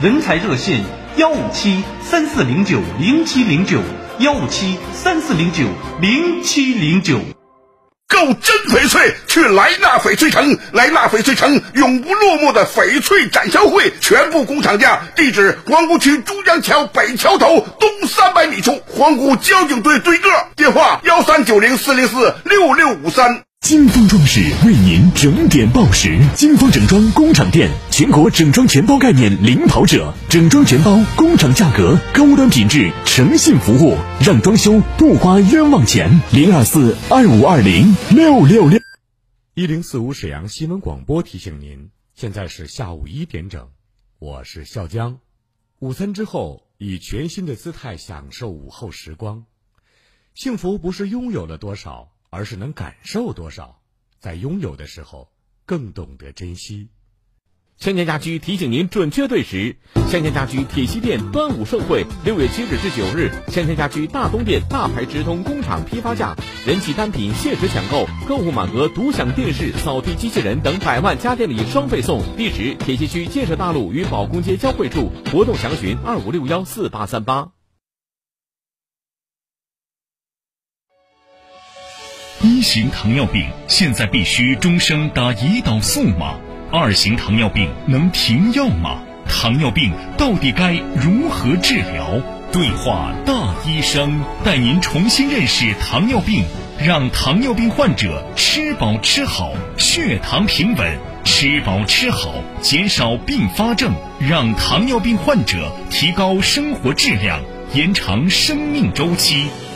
人才热线：幺五七三四零九零七零九，幺五七三四零九零七零九。购真翡翠，去莱纳翡翠城。莱纳翡翠城永不落幕的翡翠展销会，全部工厂价。地址：皇姑区珠江桥北桥头东三百米处，皇姑交警队对个。电话：幺三九零四零四六六五三。金风装饰为您整点报时。金风整装工厂店，全国整装全包概念领跑者，整装全包，工厂价格，高端品质，诚信服务，让装修不花冤枉钱。零二四二五二零六六六。一零四五沈阳新闻广播提醒您，现在是下午一点整，我是笑江。午餐之后，以全新的姿态享受午后时光。幸福不是拥有了多少。而是能感受多少，在拥有的时候更懂得珍惜。香江家居提醒您准确对时。香江家居铁西店端午盛会，六月七日至九日，香江家居大东店大牌直通工厂批发价，人气单品限时抢购，购物满额独享电视、扫地机器人等百万家电礼双倍送。地址：铁西区建设大路与保工街交汇处。活动详询二五六幺四八三八。一型糖尿病现在必须终生打胰岛素吗？二型糖尿病能停药吗？糖尿病到底该如何治疗？对话大医生，带您重新认识糖尿病，让糖尿病患者吃饱吃好，血糖平稳；吃饱吃好，减少并发症，让糖尿病患者提高生活质量，延长生命周期。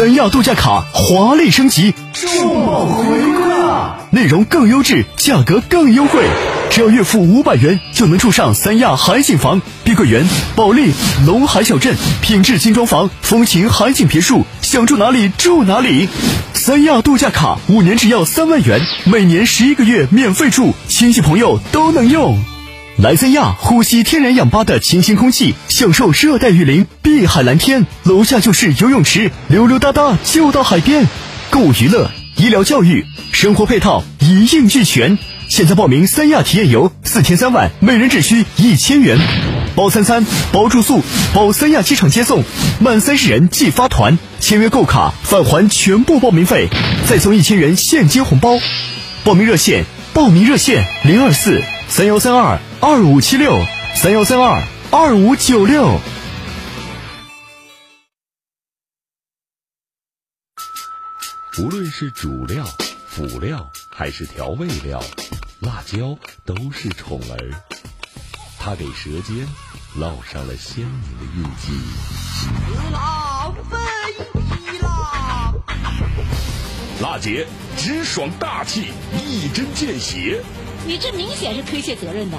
三亚度假卡华丽升级，重磅回归啦！内容更优质，价格更优惠，只要月付五百元就能住上三亚海景房、碧桂园、保利、龙海小镇，品质精装房，风情海景别墅，想住哪里住哪里。三亚度假卡五年只要三万元，每年十一个月免费住，亲戚朋友都能用。来三亚，呼吸天然氧吧的清新空气，享受热带雨林、碧海蓝天，楼下就是游泳池，溜溜达达就到海边。购物娱乐、医疗教育、生活配套一应俱全。现在报名三亚体验游，四天三晚，每人只需一千元，包餐餐、包住宿、包三亚机场接送，满三十人即发团，签约购卡返还全部报名费，再送一千元现金红包。报名热线：报名热线零二四三幺三二。二五七六三幺三二二五九六。无论是主料、辅料还是调味料，辣椒都是宠儿。它给舌尖烙上了鲜明的印记。吃辣分一辣，辣姐直爽大气，一针见血。你这明显是推卸责任的。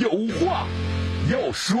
有话要说。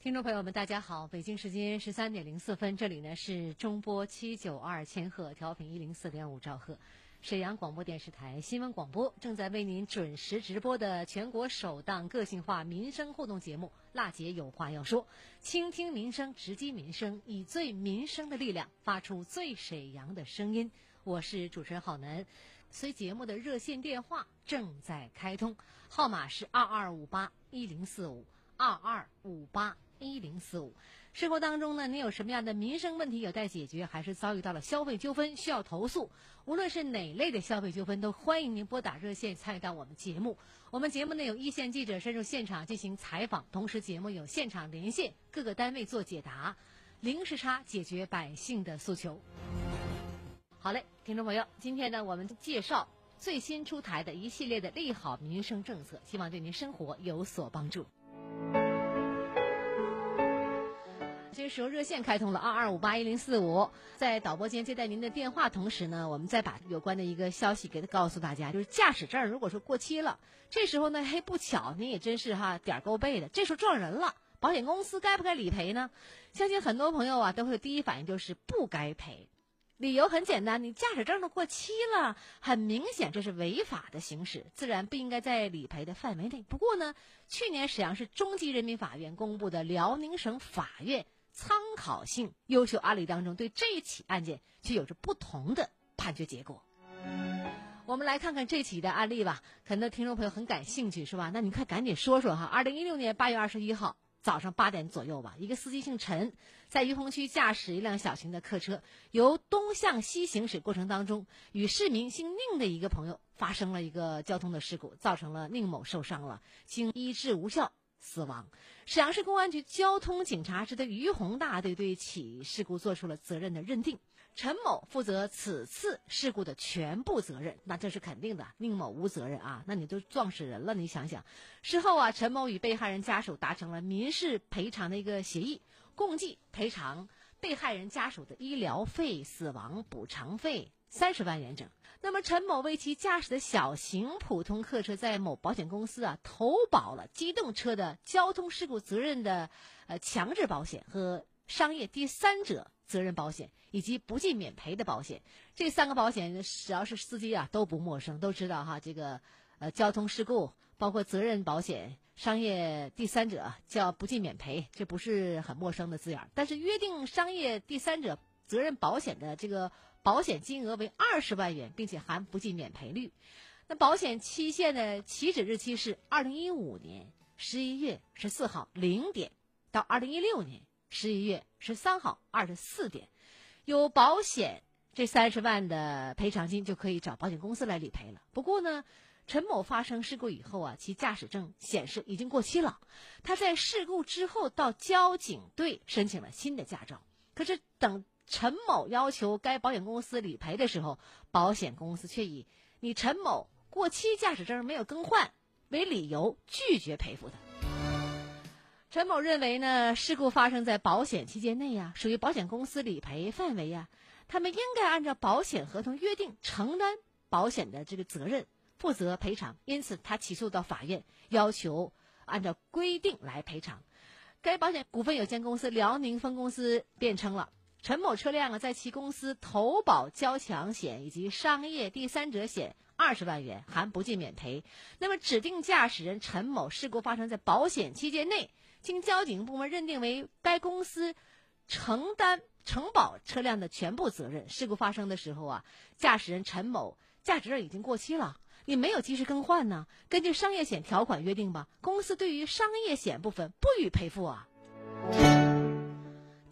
听众朋友们，大家好，北京时间十三点零四分，这里呢是中波七九二千赫调频一零四点五兆赫。沈阳广播电视台新闻广播正在为您准时直播的全国首档个性化民生互动节目《辣姐有话要说》，倾听民生，直击民生，以最民生的力量发出最沈阳的声音。我是主持人郝楠，随节目的热线电话正在开通，号码是二二五八一零四五二二五八一零四五。生活当中呢，您有什么样的民生问题有待解决，还是遭遇到了消费纠纷需要投诉？无论是哪类的消费纠纷，都欢迎您拨打热线参与到我们节目。我们节目呢有一线记者深入现场进行采访，同时节目有现场连线各个单位做解答，零时差解决百姓的诉求。好嘞，听众朋友，今天呢我们介绍最新出台的一系列的利好民生政策，希望对您生活有所帮助。这时候热线开通了二二五八一零四五，在导播间接待您的电话同时呢，我们再把有关的一个消息给他告诉大家，就是驾驶证如果说过期了，这时候呢，嘿不巧你也真是哈点儿够背的，这时候撞人了，保险公司该不该理赔呢？相信很多朋友啊都会第一反应就是不该赔，理由很简单，你驾驶证都过期了，很明显这是违法的行驶，自然不应该在理赔的范围内。不过呢，去年沈阳市中级人民法院公布的辽宁省法院。参考性优秀案例当中，对这起案件却有着不同的判决结果。我们来看看这起的案例吧，很多听众朋友很感兴趣，是吧？那你快赶紧说说哈。二零一六年八月二十一号早上八点左右吧，一个司机姓陈，在于洪区驾驶一辆小型的客车，由东向西行驶过程当中，与市民姓宁的一个朋友发生了一个交通的事故，造成了宁某受伤了，经医治无效。死亡。沈阳市公安局交通警察支队于洪大队对起事故做出了责任的认定，陈某负责此次事故的全部责任，那这是肯定的。宁某无责任啊，那你都撞死人了，你想想。事后啊，陈某与被害人家属达成了民事赔偿的一个协议，共计赔偿被害人家属的医疗费、死亡补偿费。三十万元整。那么陈某为其驾驶的小型普通客车在某保险公司啊投保了机动车的交通事故责任的呃强制保险和商业第三者责任保险以及不计免赔的保险。这三个保险只要是司机啊都不陌生，都知道哈。这个呃交通事故包括责任保险、商业第三者叫不计免赔，这不是很陌生的字眼。但是约定商业第三者。责任保险的这个保险金额为二十万元，并且含不计免赔率。那保险期限的起止日期是二零一五年十一月十四号零点到二零一六年十一月十三号二十四点。有保险这三十万的赔偿金就可以找保险公司来理赔了。不过呢，陈某发生事故以后啊，其驾驶证显示已经过期了。他在事故之后到交警队申请了新的驾照，可是等。陈某要求该保险公司理赔的时候，保险公司却以你陈某过期驾驶证没有更换为理由拒绝赔付他。陈某认为呢，事故发生在保险期间内呀，属于保险公司理赔范围呀，他们应该按照保险合同约定承担保险的这个责任，负责赔偿。因此，他起诉到法院，要求按照规定来赔偿。该保险股份有限公司辽宁分公司辩称了。陈某车辆啊，在其公司投保交强险以及商业第三者险二十万元，含不计免赔。那么，指定驾驶人陈某事故发生在保险期间内，经交警部门认定为该公司承担承保车辆的全部责任。事故发生的时候啊，驾驶人陈某驾驶证已经过期了，你没有及时更换呢。根据商业险条款约定吧，公司对于商业险部分不予赔付啊。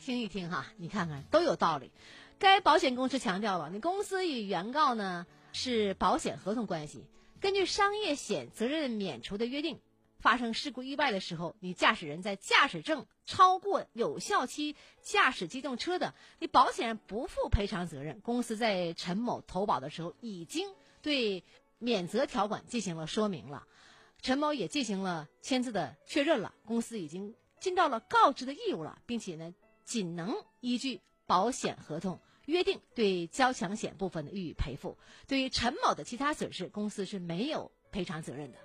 听一听哈，你看看都有道理。该保险公司强调了，你公司与原告呢是保险合同关系。根据商业险责任免除的约定，发生事故意外的时候，你驾驶人在驾驶证超过有效期驾驶机动车的，你保险人不负赔偿责任。公司在陈某投保的时候已经对免责条款进行了说明了，陈某也进行了签字的确认了，公司已经尽到了告知的义务了，并且呢。仅能依据保险合同约定对交强险部分的予以赔付，对于陈某的其他损失，公司是没有赔偿责任的。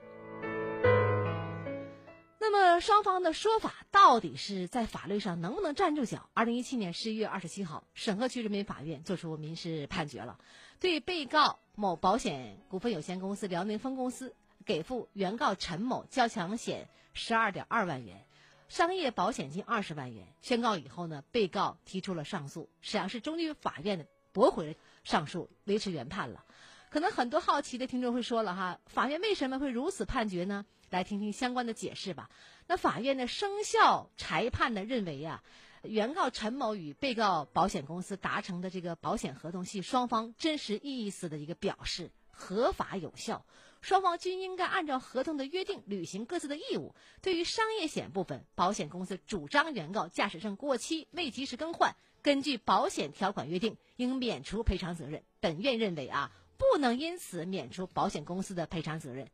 那么双方的说法到底是在法律上能不能站住脚？二零一七年十一月二十七号，沈河区人民法院作出民事判决了，对被告某保险股份有限公司辽宁分公司给付原告陈某交强险十二点二万元。商业保险金二十万元，宣告以后呢，被告提出了上诉，沈阳市中级法院驳回了上诉，维持原判了。可能很多好奇的听众会说了哈，法院为什么会如此判决呢？来听听相关的解释吧。那法院的生效裁判呢认为呀，原告陈某与被告保险公司达成的这个保险合同系双方真实意思的一个表示。合法有效，双方均应该按照合同的约定履行各自的义务。对于商业险部分，保险公司主张原告驾驶证过期未及时更换，根据保险条款约定，应免除赔偿责任。本院认为啊，不能因此免除保险公司的赔偿责任。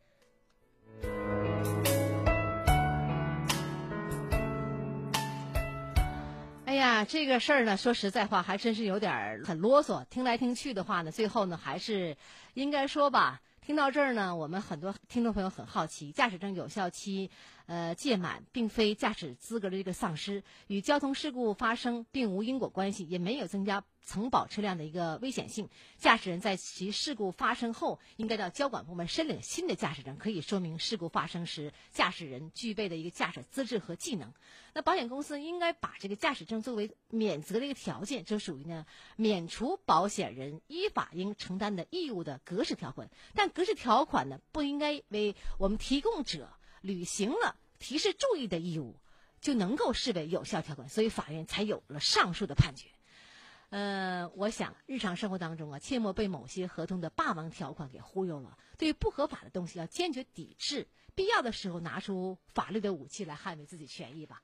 哎呀，这个事儿呢，说实在话，还真是有点很啰嗦。听来听去的话呢，最后呢，还是应该说吧。听到这儿呢，我们很多听众朋友很好奇，驾驶证有效期。呃，届满并非驾驶资格的这个丧失，与交通事故发生并无因果关系，也没有增加承保车辆的一个危险性。驾驶人在其事故发生后，应该到交管部门申领新的驾驶证，可以说明事故发生时驾驶人具备的一个驾驶资质和技能。那保险公司应该把这个驾驶证作为免责的一个条件，这属于呢免除保险人依法应承担的义务的格式条款。但格式条款呢，不应该为我们提供者。履行了提示注意的义务，就能够视为有效条款，所以法院才有了上述的判决。呃，我想日常生活当中啊，切莫被某些合同的霸王条款给忽悠了。对于不合法的东西，要坚决抵制，必要的时候拿出法律的武器来捍卫自己权益吧。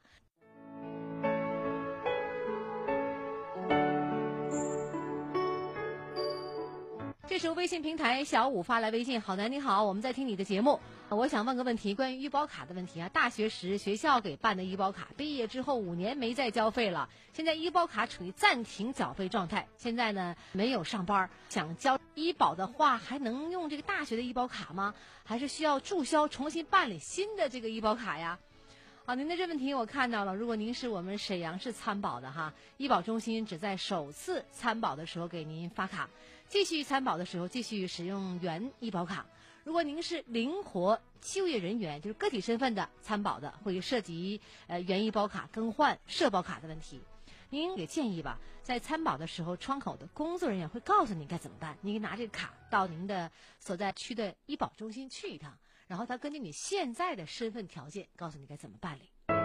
是，微信平台小五发来微信：“好男你好，我们在听你的节目。我想问个问题，关于医保卡的问题啊。大学时学校给办的医保卡，毕业之后五年没再交费了，现在医保卡处于暂停缴费状态。现在呢，没有上班，想交医保的话，还能用这个大学的医保卡吗？还是需要注销，重新办理新的这个医保卡呀？”好，您的这问题我看到了。如果您是我们沈阳市参保的哈，医保中心只在首次参保的时候给您发卡，继续参保的时候继续使用原医保卡。如果您是灵活就业人员，就是个体身份的参保的，会涉及呃原医保卡更换社保卡的问题。您也建议吧，在参保的时候，窗口的工作人员会告诉你该怎么办。您拿这个卡到您的所在区的医保中心去一趟。然后他根据你现在的身份条件，告诉你该怎么办理。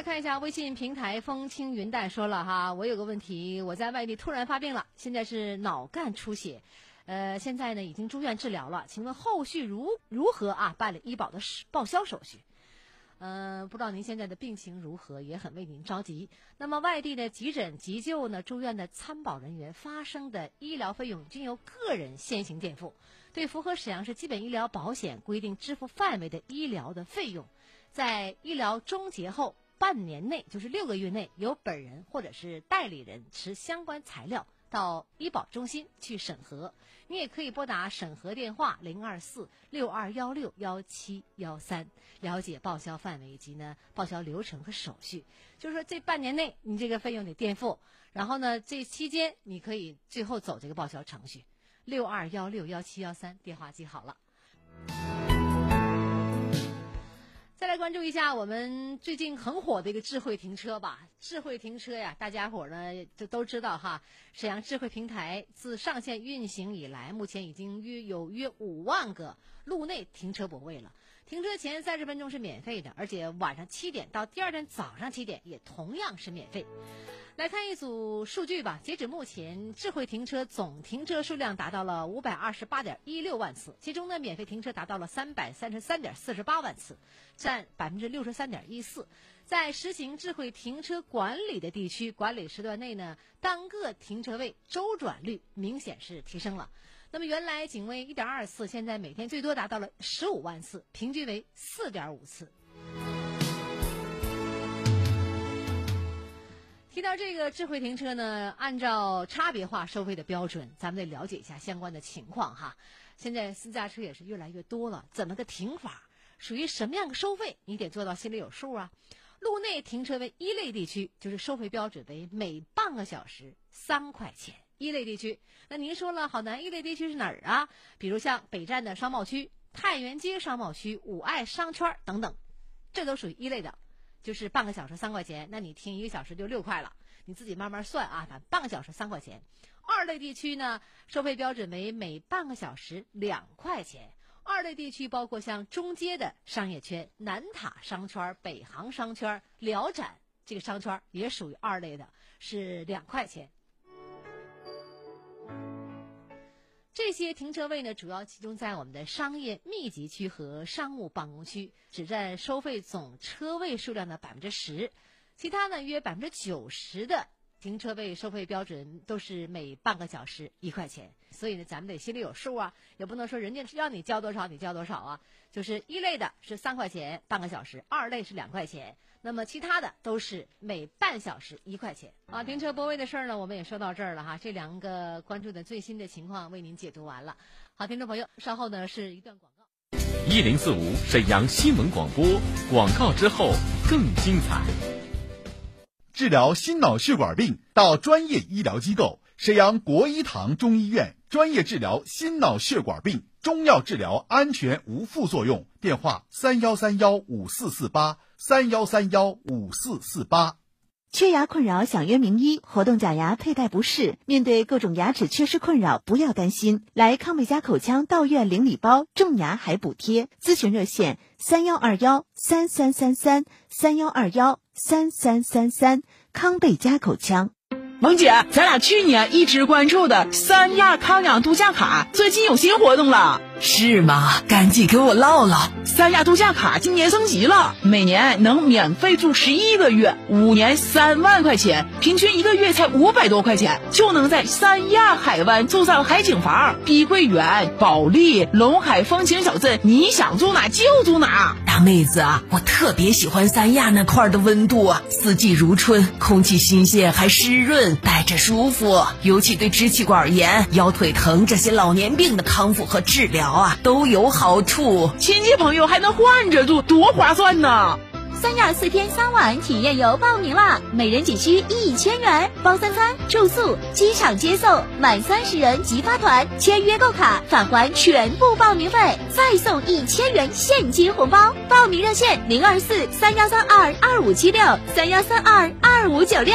来看一下微信平台，风轻云淡说了哈，我有个问题，我在外地突然发病了，现在是脑干出血，呃，现在呢已经住院治疗了，请问后续如如何啊办理医保的报销手续？嗯，不知道您现在的病情如何，也很为您着急。那么，外地的急诊、急救呢，住院的参保人员发生的医疗费用均由个人先行垫付。对符合沈阳市基本医疗保险规定支付范围的医疗的费用，在医疗终结后半年内，就是六个月内，由本人或者是代理人持相关材料。到医保中心去审核，你也可以拨打审核电话零二四六二幺六幺七幺三，了解报销范围以及呢报销流程和手续。就是说，这半年内你这个费用得垫付，然后呢，这期间你可以最后走这个报销程序。六二幺六幺七幺三，电话记好了。再来关注一下我们最近很火的一个智慧停车吧。智慧停车呀，大家伙呢就都知道哈。沈阳智慧平台自上线运行以来，目前已经约有约五万个路内停车泊位了。停车前三十分钟是免费的，而且晚上七点到第二天早上七点也同样是免费。来看一组数据吧。截止目前，智慧停车总停车数量达到了五百二十八点一六万次，其中呢，免费停车达到了三百三十三点四十八万次，占百分之六十三点一四。在实行智慧停车管理的地区，管理时段内呢，单个停车位周转率明显是提升了。那么原来仅为一点二次，现在每天最多达到了十五万次，平均为四点五次。提到这个智慧停车呢，按照差别化收费的标准，咱们得了解一下相关的情况哈。现在私家车也是越来越多了，怎么个停法？属于什么样的收费？你得做到心里有数啊。路内停车位一类地区，就是收费标准为每半个小时三块钱。一类地区，那您说了，好难，一类地区是哪儿啊？比如像北站的商贸区、太原街商贸区、五爱商圈等等，这都属于一类的。就是半个小时三块钱，那你听一个小时就六块了，你自己慢慢算啊。反半个小时三块钱。二类地区呢，收费标准为每半个小时两块钱。二类地区包括像中街的商业圈、南塔商圈、北航商圈、辽展这个商圈也属于二类的，是两块钱。这些停车位呢，主要集中在我们的商业密集区和商务办公区，只占收费总车位数量的百分之十，其他呢约百分之九十的。停车位收费标准都是每半个小时一块钱，所以呢，咱们得心里有数啊，也不能说人家让你交多少你交多少啊。就是一类的是三块钱半个小时，二类是两块钱，那么其他的都是每半小时一块钱啊。停车泊位的事儿呢，我们也说到这儿了哈。这两个关注的最新的情况为您解读完了。好，听众朋友，稍后呢是一段广告。一零四五沈阳新闻广播广告之后更精彩。治疗心脑血管病到专业医疗机构沈阳国医堂中医院，专业治疗心脑血管病，中药治疗安全无副作用。电话：三幺三幺五四四八三幺三幺五四四八。缺牙困扰想约名医，活动假牙佩戴不适，面对各种牙齿缺失困扰，不要担心，来康贝佳口腔到院领礼包，种牙还补贴。咨询热线：三幺二幺三三三三三幺二幺三三三三。康贝佳口腔。萌姐，咱俩去年一直关注的三亚康养度假卡，最近有新活动了。是吗？赶紧给我唠唠。三亚度假卡今年升级了，每年能免费住十一个月，五年三万块钱，平均一个月才五百多块钱，就能在三亚海湾住上海景房、碧桂园、保利、龙海风情小镇，你想住哪就住哪。大妹子啊，我特别喜欢三亚那块的温度啊，四季如春，空气新鲜还湿润，待着舒服，尤其对支气管炎、腰腿疼这些老年病的康复和治疗。啊，都有好处，亲戚朋友还能换着住，多划算呢！三亚四天三晚体验游报名啦，每人仅需一千元，包三餐、住宿、机场接送，满三十人即发团，签约购卡返还全部报名费，再送一千元现金红包。报名热线：零二四三幺三二二五七六三幺三二二五九六。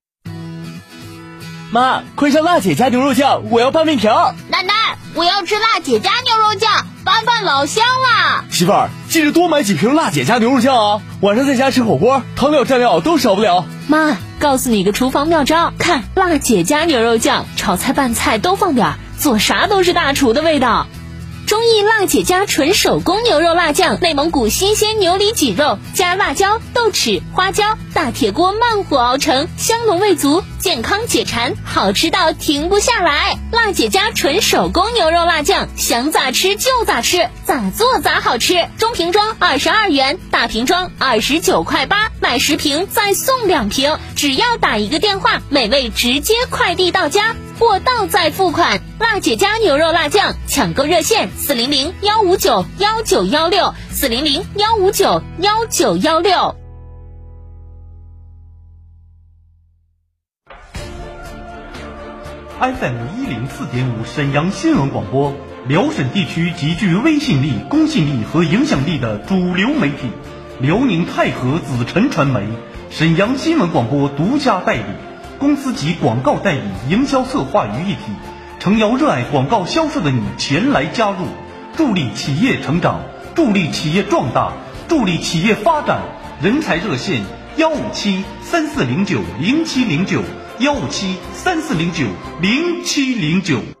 妈，快上辣姐家牛肉酱，我要拌面条。奶奶，我要吃辣姐家牛肉酱，拌饭老香了。媳妇儿，记得多买几瓶辣姐家牛肉酱啊，晚上在家吃火锅，汤料蘸料都少不了。妈。告诉你个厨房妙招，看辣姐家牛肉酱，炒菜拌菜都放点儿，做啥都是大厨的味道。中意辣姐家纯手工牛肉辣酱，内蒙古新鲜牛里脊肉，加辣椒、豆豉、花椒，大铁锅慢火熬成，香浓味足，健康解馋，好吃到停不下来。辣姐家纯手工牛肉辣酱，想咋吃就咋吃，咋做咋好吃。中瓶装二十二元，大瓶装二十九块八，买十瓶再送两瓶，只要打一个电话，美味直接快递到家。货到再付款，辣姐家牛肉辣酱抢购热线：四零零幺五九幺九幺六，四零零幺五九幺九幺六。FM 一零四点五沈阳新闻广播，辽沈地区极具威信力、公信力和影响力的主流媒体，辽宁泰和紫辰传媒，沈阳新闻广播独家代理。公司及广告代理、营销策划于一体，诚邀热爱广告销售的你前来加入，助力企业成长，助力企业壮大，助力企业发展。人才热线：幺五七三四零九零七零九，幺五七三四零九零七零九。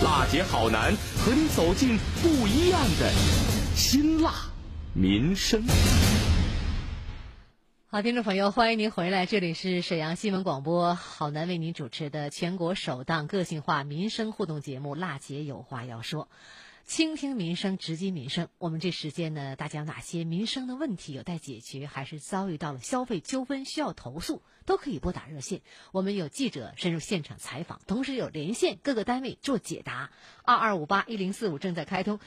辣姐好男和你走进不一样的辛辣民生。好，听众朋友，欢迎您回来，这里是沈阳新闻广播，好男为您主持的全国首档个性化民生互动节目《辣姐有话要说》，倾听民生，直击民生。我们这时间呢，大家有哪些民生的问题有待解决，还是遭遇到了消费纠纷需要投诉，都可以拨打热线。我们有记者深入现场采访，同时有连线各个单位做解答。二二五八一零四五正在开通。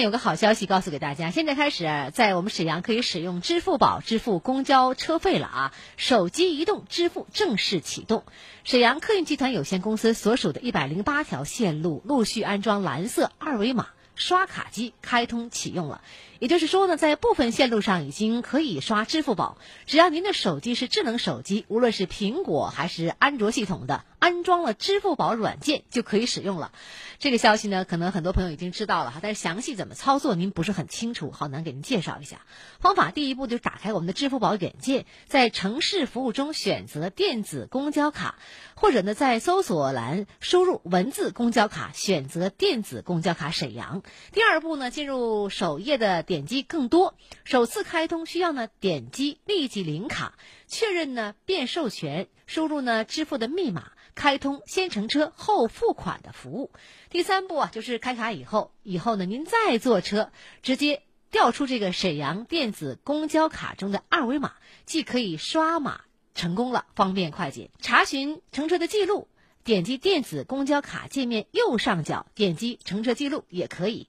有个好消息告诉给大家，现在开始在我们沈阳可以使用支付宝支付公交车费了啊！手机移动支付正式启动，沈阳客运集团有限公司所属的一百零八条线路陆续安装蓝色二维码刷卡机，开通启用了。也就是说呢，在部分线路上已经可以刷支付宝，只要您的手机是智能手机，无论是苹果还是安卓系统的，安装了支付宝软件就可以使用了。这个消息呢，可能很多朋友已经知道了哈，但是详细怎么操作您不是很清楚，好难给您介绍一下。方法第一步就是打开我们的支付宝软件，在城市服务中选择电子公交卡，或者呢在搜索栏输入文字公交卡，选择电子公交卡沈阳。第二步呢，进入首页的点击更多，首次开通需要呢点击立即领卡，确认呢变授权，输入呢支付的密码。开通先乘车后付款的服务，第三步啊，就是开卡以后，以后呢，您再坐车，直接调出这个沈阳电子公交卡中的二维码，既可以刷码成功了，方便快捷。查询乘车的记录，点击电子公交卡界面右上角，点击乘车记录也可以。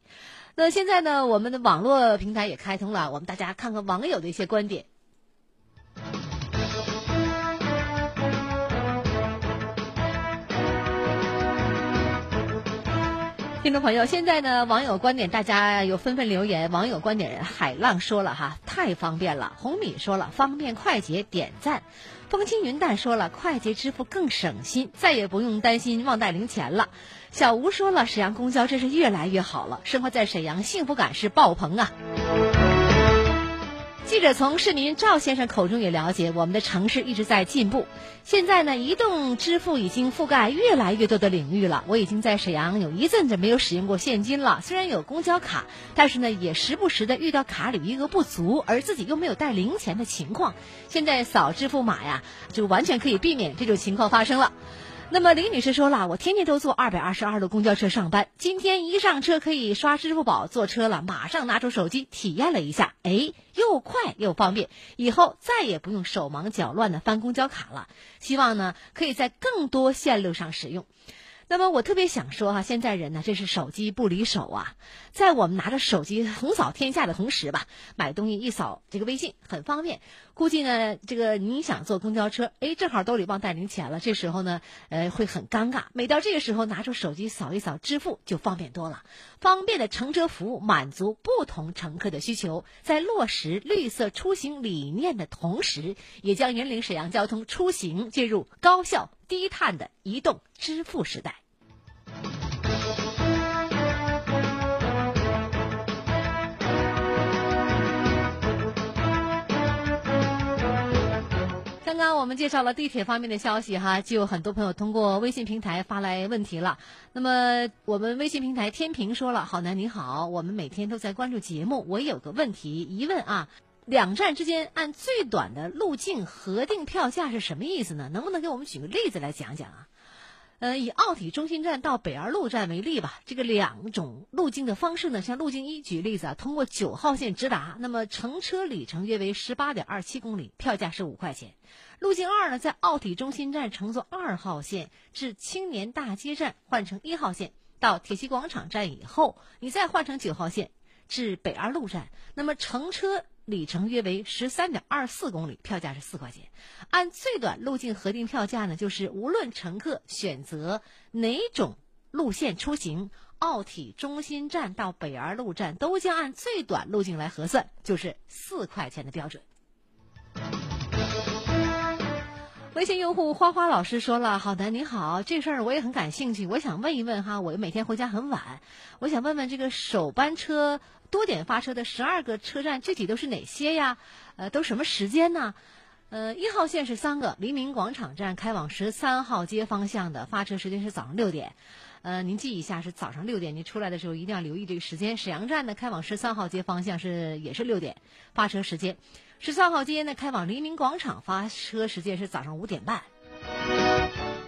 那现在呢，我们的网络平台也开通了，我们大家看看网友的一些观点。听众朋友，现在呢，网友观点大家有纷纷留言。网友观点海浪说了哈，太方便了。红米说了，方便快捷，点赞。风轻云淡说了，快捷支付更省心，再也不用担心忘带零钱了。小吴说了，沈阳公交真是越来越好了，生活在沈阳，幸福感是爆棚啊。记者从市民赵先生口中也了解，我们的城市一直在进步。现在呢，移动支付已经覆盖越来越多的领域了。我已经在沈阳有一阵子没有使用过现金了，虽然有公交卡，但是呢，也时不时的遇到卡里余额不足，而自己又没有带零钱的情况。现在扫支付码呀，就完全可以避免这种情况发生了。那么李女士说了，我天天都坐二百二十二路公交车上班，今天一上车可以刷支付宝坐车了，马上拿出手机体验了一下，哎，又快又方便，以后再也不用手忙脚乱的翻公交卡了。希望呢，可以在更多线路上使用。那么我特别想说哈，现在人呢，这是手机不离手啊，在我们拿着手机横扫天下的同时吧，买东西一扫这个微信很方便。估计呢，这个你想坐公交车，哎，正好兜里忘带零钱了，这时候呢，呃，会很尴尬。每到这个时候，拿出手机扫一扫支付就方便多了。方便的乘车服务满足不同乘客的需求，在落实绿色出行理念的同时，也将引领沈阳交通出行进入高效低碳的移动支付时代。刚刚我们介绍了地铁方面的消息哈，就有很多朋友通过微信平台发来问题了。那么我们微信平台天平说了：“好男你好，我们每天都在关注节目，我有个问题疑问啊，两站之间按最短的路径核定票价是什么意思呢？能不能给我们举个例子来讲讲啊？”呃，以奥体中心站到北二路站为例吧，这个两种路径的方式呢，像路径一举例子啊，通过九号线直达，那么乘车里程约为十八点二七公里，票价是五块钱。路径二呢，在奥体中心站乘坐二号线至青年大街站换乘一号线，到铁西广场站以后，你再换乘九号线至北二路站，那么乘车。里程约为十三点二四公里，票价是四块钱。按最短路径核定票价呢，就是无论乘客选择哪种路线出行，奥体中心站到北二路站都将按最短路径来核算，就是四块钱的标准。微信用户花花老师说了：“好的，你好，这事儿我也很感兴趣，我想问一问哈，我每天回家很晚，我想问问这个首班车。”多点发车的十二个车站具体都是哪些呀？呃，都什么时间呢？呃，一号线是三个，黎明广场站开往十三号街方向的发车时间是早上六点。呃，您记一下，是早上六点，您出来的时候一定要留意这个时间。沈阳站呢，开往十三号街方向是也是六点发车时间。十三号街呢，开往黎明广场发车时间是早上五点半。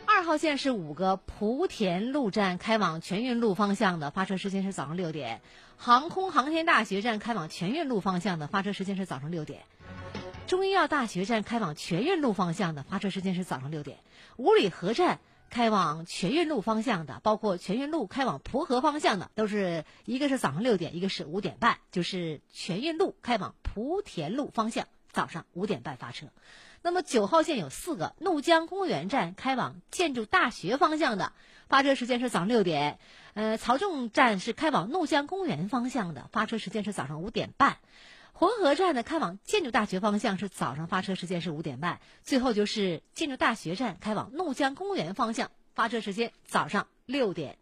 二号线是五个，莆田路站开往全运路方向的发车时间是早上六点。航空航天大学站开往全运路方向的发车时间是早上六点。中医药大学站开往全运路方向的发车时间是早上六点，五里河站开往全运路方向的，包括全运路开往蒲河方向的，都是一个是早上六点，一个是五点半，就是全运路开往莆田路方向，早上五点半发车。那么九号线有四个，怒江公园站开往建筑大学方向的，发车时间是早上六点；呃，曹仲站是开往怒江公园方向的，发车时间是早上五点半。浑河站呢开往建筑大学方向是早上发车时间是五点半，最后就是建筑大学站开往怒江公园方向发车时间早上六点。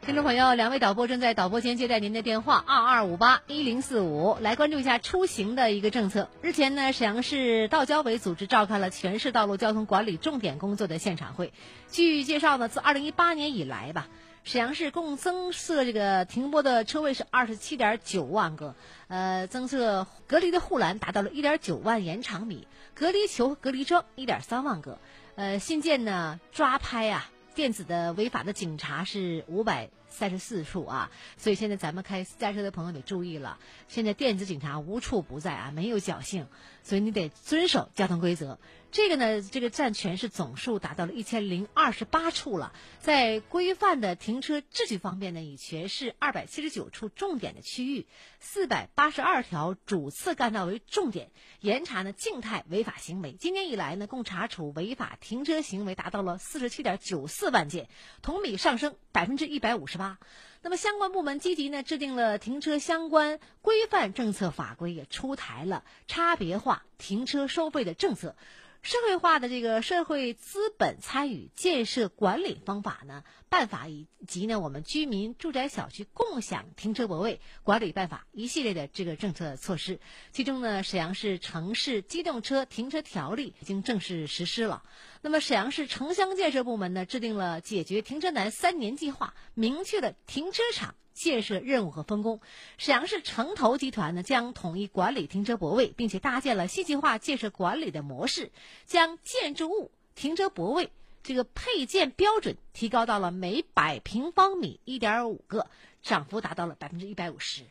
听众朋友，两位导播正在导播间接待您的电话，二二五八一零四五，来关注一下出行的一个政策。日前呢，沈阳市道交委组织召开了全市道路交通管理重点工作的现场会。据介绍呢，自二零一八年以来吧。沈阳市共增设这个停泊的车位是二十七点九万个，呃，增设隔离的护栏达到了一点九万延长米，隔离球、隔离桩一点三万个，呃，新建呢抓拍啊，电子的违法的警察是五百三十四处啊，所以现在咱们开私家车的朋友得注意了，现在电子警察无处不在啊，没有侥幸，所以你得遵守交通规则。这个呢，这个占全市总数达到了一千零二十八处了。在规范的停车秩序方面呢，以全市二百七十九处重点的区域、四百八十二条主次干道为重点，严查呢静态违法行为。今年以来呢，共查处违法停车行为达到了四十七点九四万件，同比上升百分之一百五十八。那么相关部门积极呢制定了停车相关规范政策法规，也出台了差别化停车收费的政策。社会化的这个社会资本参与建设管理方法呢，办法以及呢我们居民住宅小区共享停车泊位管理办法一系列的这个政策措施，其中呢沈阳市城市机动车停车条例已经正式实施了。那么沈阳市城乡建设部门呢制定了解决停车难三年计划，明确了停车场。建设任务和分工，沈阳市城投集团呢将统一管理停车泊位，并且搭建了信息化建设管理的模式，将建筑物停车泊位这个配建标准提高到了每百平方米一点五个，涨幅达到了百分之一百五十。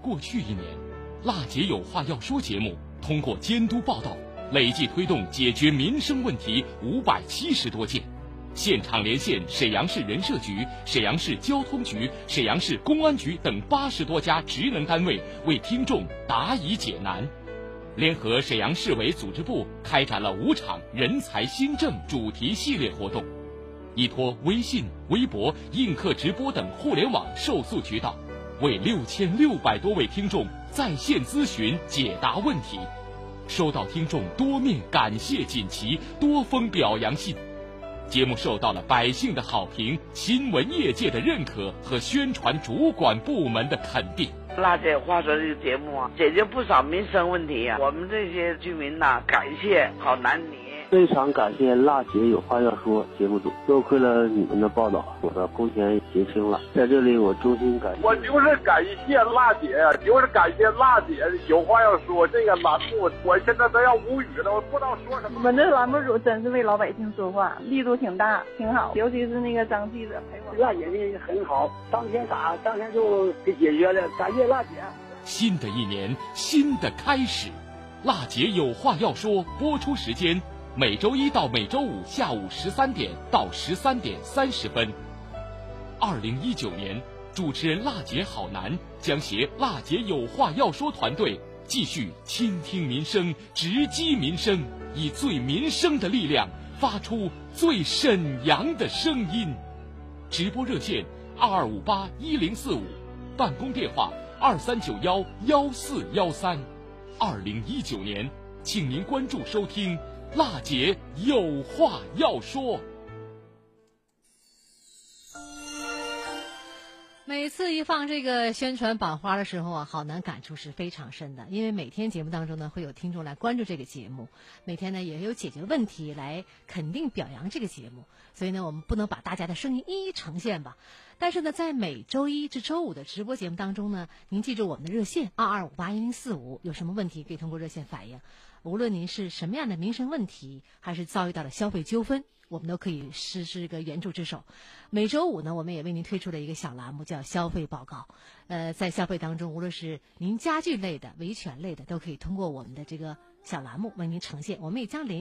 过去一年，辣姐有话要说节目通过监督报道，累计推动解决民生问题五百七十多件。现场连线沈阳市人社局、沈阳市交通局、沈阳市公安局等八十多家职能单位，为听众答疑解难。联合沈阳市委组织部开展了五场人才新政主题系列活动，依托微信、微博、映客直播等互联网受诉渠道，为六千六百多位听众在线咨询解答问题，收到听众多面感谢锦旗、多封表扬信。节目受到了百姓的好评、新闻业界的认可和宣传主管部门的肯定。辣姐话说这个节目啊，解决不少民生问题呀。我们这些居民呐，感谢好男女。非常感谢辣姐有话要说节目组，多亏了你们的报道，我的工钱结清了。在这里，我衷心感谢。我就是感谢辣姐呀，就是感谢辣姐有话要说这个栏目，我现在都要无语了，我不知道说什么。我们这栏目组真是为老百姓说话，力度挺大，挺好。尤其是那个张记者陪我。辣姐这很好，当天打当天就给解决了，感谢辣姐。新的一年，新的开始，辣姐有话要说，播出时间。每周一到每周五下午十三点到十三点三十分。二零一九年，主持人辣姐好男将携辣姐有话要说团队，继续倾听民生，直击民生，以最民生的力量，发出最沈阳的声音。直播热线二二五八一零四五，办公电话二三九幺幺四幺三。二零一九年，请您关注收听。辣姐有话要说。每次一放这个宣传版花的时候啊，好男感触是非常深的。因为每天节目当中呢，会有听众来关注这个节目，每天呢也有解决问题来肯定表扬这个节目，所以呢，我们不能把大家的声音一一呈现吧。但是呢，在每周一至周五的直播节目当中呢，您记住我们的热线二二五八一零四五，有什么问题可以通过热线反映。无论您是什么样的民生问题，还是遭遇到了消费纠纷，我们都可以实施一个援助之手。每周五呢，我们也为您推出了一个小栏目，叫消费报告。呃，在消费当中，无论是您家具类的、维权类的，都可以通过我们的这个小栏目为您呈现。我们也将联。